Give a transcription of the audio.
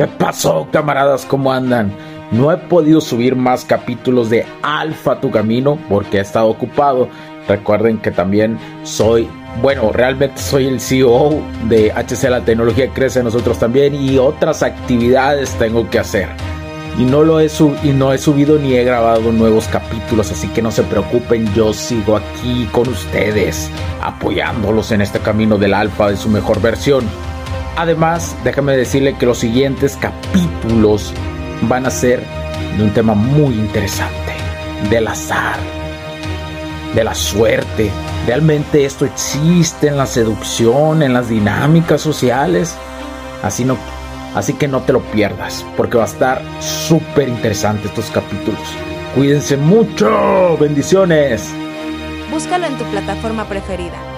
¿Qué pasó, camaradas? ¿Cómo andan? No he podido subir más capítulos de Alfa Tu Camino porque he estado ocupado. Recuerden que también soy, bueno, realmente soy el CEO de HC La Tecnología Crece nosotros también y otras actividades tengo que hacer. Y no lo he y no he subido ni he grabado nuevos capítulos, así que no se preocupen, yo sigo aquí con ustedes, apoyándolos en este camino del alfa de su mejor versión. Además, déjame decirle que los siguientes capítulos van a ser de un tema muy interesante, del azar, de la suerte. ¿Realmente esto existe en la seducción, en las dinámicas sociales? Así, no, así que no te lo pierdas, porque va a estar súper interesante estos capítulos. Cuídense mucho, bendiciones. Búscalo en tu plataforma preferida